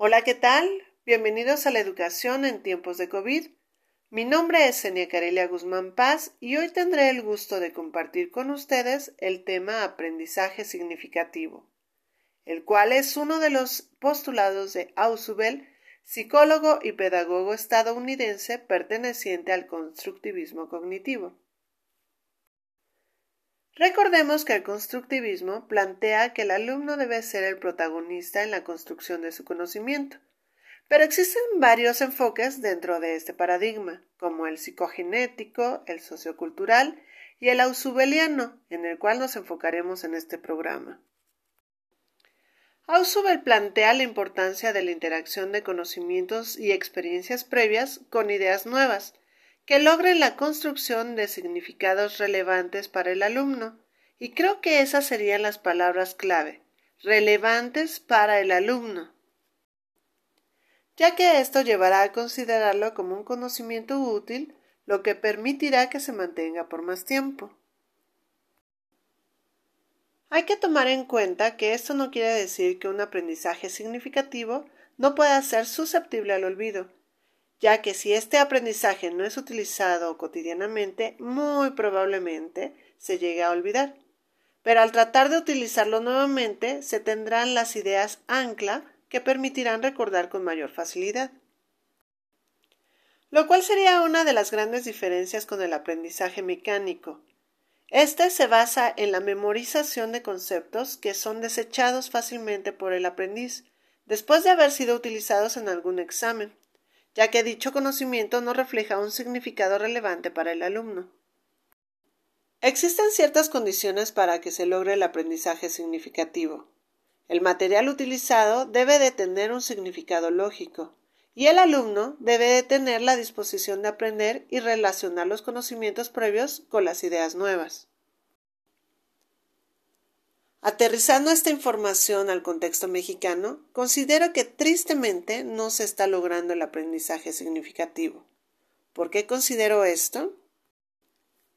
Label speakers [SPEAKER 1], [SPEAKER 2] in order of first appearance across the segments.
[SPEAKER 1] Hola, ¿qué tal? Bienvenidos a la educación en tiempos de COVID. Mi nombre es Enia Carelia Guzmán Paz y hoy tendré el gusto de compartir con ustedes el tema aprendizaje significativo, el cual es uno de los postulados de Ausubel, psicólogo y pedagogo estadounidense perteneciente al constructivismo cognitivo. Recordemos que el constructivismo plantea que el alumno debe ser el protagonista en la construcción de su conocimiento, pero existen varios enfoques dentro de este paradigma, como el psicogenético, el sociocultural y el ausubeliano, en el cual nos enfocaremos en este programa. Ausubel plantea la importancia de la interacción de conocimientos y experiencias previas con ideas nuevas, que logren la construcción de significados relevantes para el alumno. Y creo que esas serían las palabras clave, relevantes para el alumno, ya que esto llevará a considerarlo como un conocimiento útil, lo que permitirá que se mantenga por más tiempo. Hay que tomar en cuenta que esto no quiere decir que un aprendizaje significativo no pueda ser susceptible al olvido, ya que si este aprendizaje no es utilizado cotidianamente, muy probablemente se llegue a olvidar. Pero al tratar de utilizarlo nuevamente, se tendrán las ideas ancla que permitirán recordar con mayor facilidad. Lo cual sería una de las grandes diferencias con el aprendizaje mecánico. Este se basa en la memorización de conceptos que son desechados fácilmente por el aprendiz, después de haber sido utilizados en algún examen ya que dicho conocimiento no refleja un significado relevante para el alumno. Existen ciertas condiciones para que se logre el aprendizaje significativo. El material utilizado debe de tener un significado lógico, y el alumno debe de tener la disposición de aprender y relacionar los conocimientos previos con las ideas nuevas. Aterrizando esta información al contexto mexicano, considero que tristemente no se está logrando el aprendizaje significativo. ¿Por qué considero esto?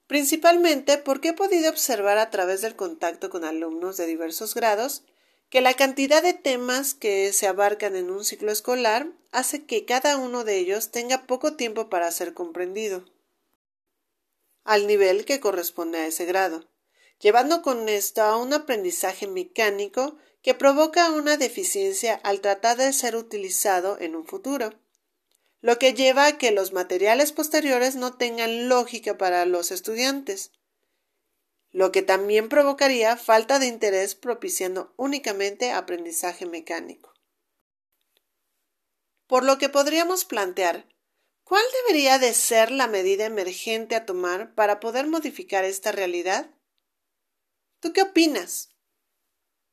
[SPEAKER 1] Principalmente porque he podido observar a través del contacto con alumnos de diversos grados que la cantidad de temas que se abarcan en un ciclo escolar hace que cada uno de ellos tenga poco tiempo para ser comprendido, al nivel que corresponde a ese grado llevando con esto a un aprendizaje mecánico que provoca una deficiencia al tratar de ser utilizado en un futuro, lo que lleva a que los materiales posteriores no tengan lógica para los estudiantes, lo que también provocaría falta de interés propiciando únicamente aprendizaje mecánico. Por lo que podríamos plantear, ¿cuál debería de ser la medida emergente a tomar para poder modificar esta realidad? ¿Tú qué opinas?